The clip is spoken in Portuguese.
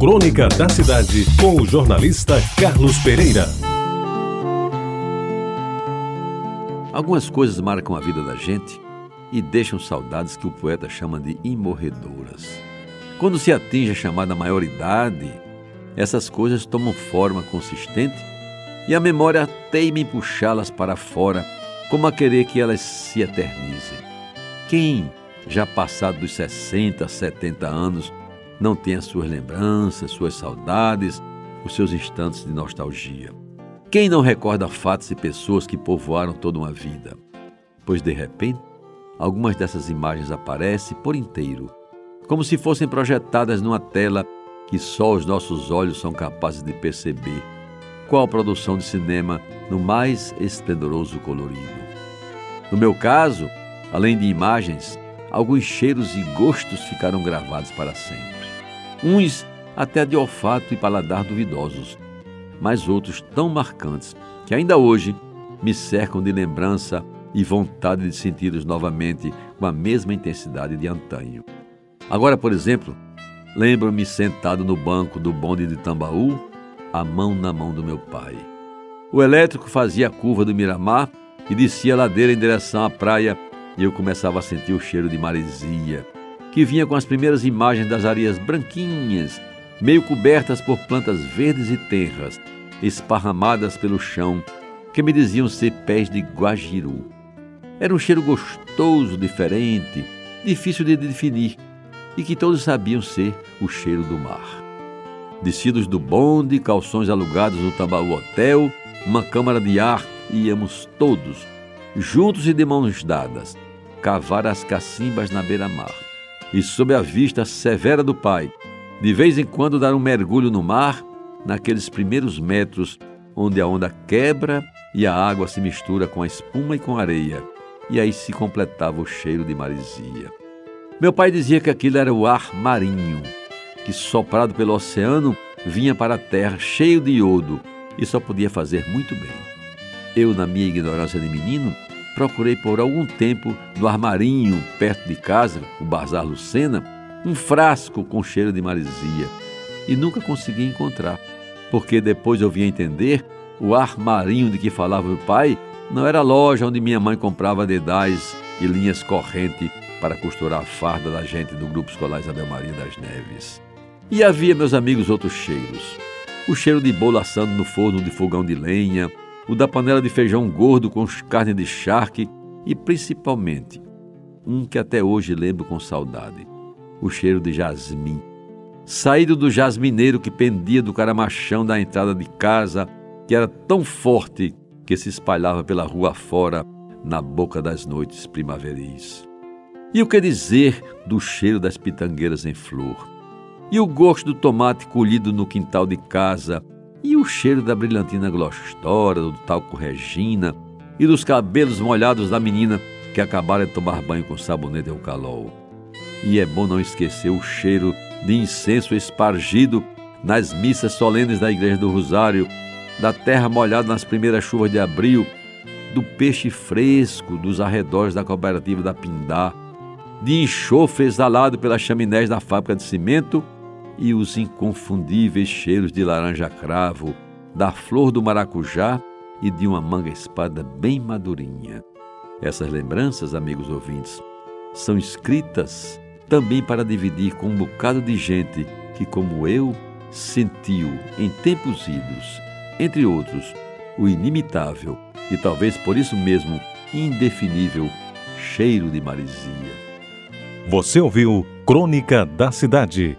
Crônica da Cidade, com o jornalista Carlos Pereira. Algumas coisas marcam a vida da gente e deixam saudades que o poeta chama de imorredoras. Quando se atinge a chamada maioridade, essas coisas tomam forma consistente e a memória teima em puxá-las para fora, como a querer que elas se eternizem. Quem, já passado dos 60, 70 anos, não tem as suas lembranças, suas saudades, os seus instantes de nostalgia? Quem não recorda fatos e pessoas que povoaram toda uma vida? Pois de repente, algumas dessas imagens aparecem por inteiro, como se fossem projetadas numa tela que só os nossos olhos são capazes de perceber. Qual produção de cinema no mais esplendoroso colorido? No meu caso, além de imagens, alguns cheiros e gostos ficaram gravados para sempre. Uns até de olfato e paladar duvidosos, mas outros tão marcantes que ainda hoje me cercam de lembrança e vontade de senti-los novamente com a mesma intensidade de antanho. Agora, por exemplo, lembro-me sentado no banco do bonde de Tambaú, a mão na mão do meu pai. O elétrico fazia a curva do Miramar e descia a ladeira em direção à praia e eu começava a sentir o cheiro de maresia, que vinha com as primeiras imagens das areias branquinhas, meio cobertas por plantas verdes e tenras, esparramadas pelo chão, que me diziam ser pés de guajiru. Era um cheiro gostoso, diferente, difícil de definir, e que todos sabiam ser o cheiro do mar. Descidos do bonde, calções alugados no Tambaú Hotel, uma câmara de ar, íamos todos, juntos e de mãos dadas, cavar as cacimbas na beira-mar. E sob a vista severa do pai, de vez em quando dar um mergulho no mar, naqueles primeiros metros onde a onda quebra e a água se mistura com a espuma e com a areia, e aí se completava o cheiro de marisia. Meu pai dizia que aquilo era o ar marinho, que soprado pelo oceano vinha para a terra cheio de iodo e só podia fazer muito bem. Eu, na minha ignorância de menino, procurei por algum tempo no armarinho perto de casa, o Bazar Lucena, um frasco com cheiro de marisia e nunca consegui encontrar, porque depois eu vim entender o armarinho de que falava o pai não era a loja onde minha mãe comprava dedais e linhas corrente para costurar a farda da gente do Grupo Escolar Isabel Maria das Neves. E havia, meus amigos, outros cheiros. O cheiro de bolo assando no forno de fogão de lenha, o da panela de feijão gordo com carne de charque e, principalmente, um que até hoje lembro com saudade, o cheiro de jasmim. Saído do jasmineiro que pendia do caramachão da entrada de casa, que era tão forte que se espalhava pela rua fora na boca das noites primaveris. E o que dizer do cheiro das pitangueiras em flor? E o gosto do tomate colhido no quintal de casa e o cheiro da brilhantina glostora, do talco Regina e dos cabelos molhados da menina que acabara de tomar banho com sabonete eucalol. E é bom não esquecer o cheiro de incenso espargido nas missas solenes da Igreja do Rosário, da terra molhada nas primeiras chuvas de abril, do peixe fresco dos arredores da cooperativa da Pindá, de enxofre exalado pelas chaminés da fábrica de cimento e os inconfundíveis cheiros de laranja-cravo, da flor do maracujá e de uma manga-espada bem madurinha. Essas lembranças, amigos ouvintes, são escritas também para dividir com um bocado de gente que, como eu, sentiu em tempos idos, entre outros, o inimitável e talvez por isso mesmo indefinível cheiro de marisia. Você ouviu Crônica da Cidade